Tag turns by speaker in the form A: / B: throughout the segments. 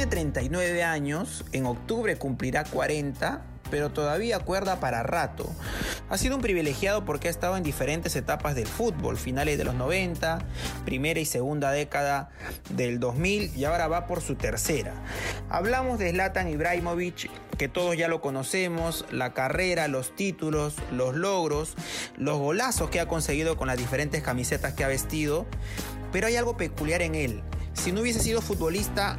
A: Tiene 39 años, en octubre cumplirá 40 pero todavía cuerda para rato. Ha sido un privilegiado porque ha estado en diferentes etapas del fútbol, finales de los 90, primera y segunda década del 2000 y ahora va por su tercera. Hablamos de Zlatan Ibrahimovic, que todos ya lo conocemos, la carrera, los títulos, los logros, los golazos que ha conseguido con las diferentes camisetas que ha vestido, pero hay algo peculiar en él. Si no hubiese sido futbolista,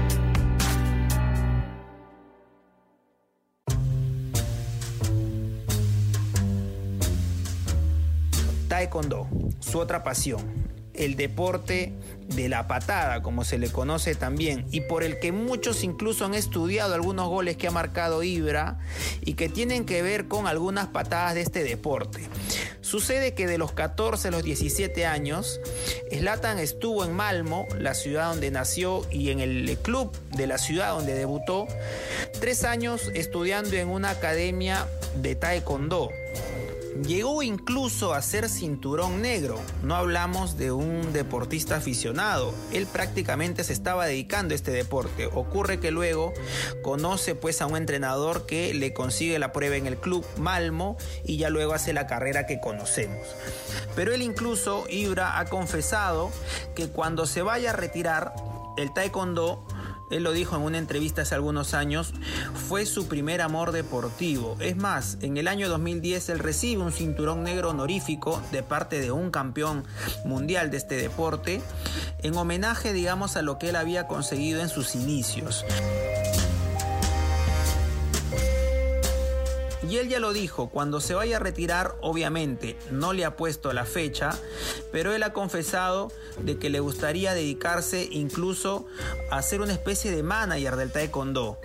A: Taekwondo, su otra pasión, el deporte de la patada, como se le conoce también, y por el que muchos incluso han estudiado algunos goles que ha marcado Ibra y que tienen que ver con algunas patadas de este deporte. Sucede que de los 14 a los 17 años, Slatan estuvo en Malmo, la ciudad donde nació, y en el club de la ciudad donde debutó, tres años estudiando en una academia de Taekwondo Llegó incluso a ser cinturón negro. No hablamos de un deportista aficionado. Él prácticamente se estaba dedicando a este deporte. Ocurre que luego conoce pues a un entrenador que le consigue la prueba en el club Malmo y ya luego hace la carrera que conocemos. Pero él incluso, Ibra, ha confesado que cuando se vaya a retirar, el taekwondo él lo dijo en una entrevista hace algunos años, fue su primer amor deportivo. Es más, en el año 2010 él recibe un cinturón negro honorífico de parte de un campeón mundial de este deporte, en homenaje, digamos, a lo que él había conseguido en sus inicios. Y él ya lo dijo, cuando se vaya a retirar, obviamente no le ha puesto la fecha, pero él ha confesado de que le gustaría dedicarse incluso a ser una especie de manager del taekwondo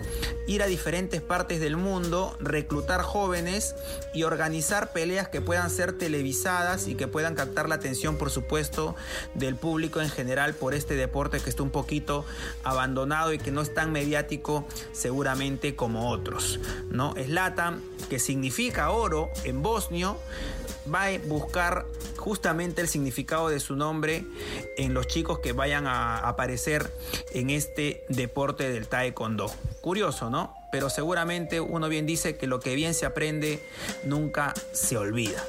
A: ir a diferentes partes del mundo, reclutar jóvenes y organizar peleas que puedan ser televisadas y que puedan captar la atención, por supuesto, del público en general por este deporte que está un poquito abandonado y que no es tan mediático seguramente como otros. ¿no? Slatan, que significa oro en bosnio, va a buscar justamente el significado de su nombre en los chicos que vayan a aparecer en este deporte del taekwondo. Curioso, ¿no? Pero seguramente uno bien dice que lo que bien se aprende nunca se olvida.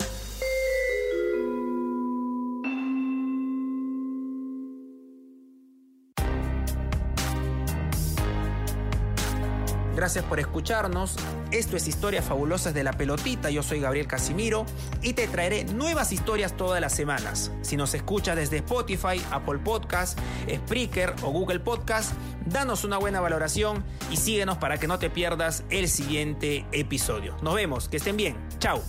A: Gracias por escucharnos. Esto es Historias Fabulosas de la Pelotita. Yo soy Gabriel Casimiro y te traeré nuevas historias todas las semanas. Si nos escuchas desde Spotify, Apple Podcast, Spreaker o Google Podcast, danos una buena valoración y síguenos para que no te pierdas el siguiente episodio. Nos vemos, que estén bien. Chao.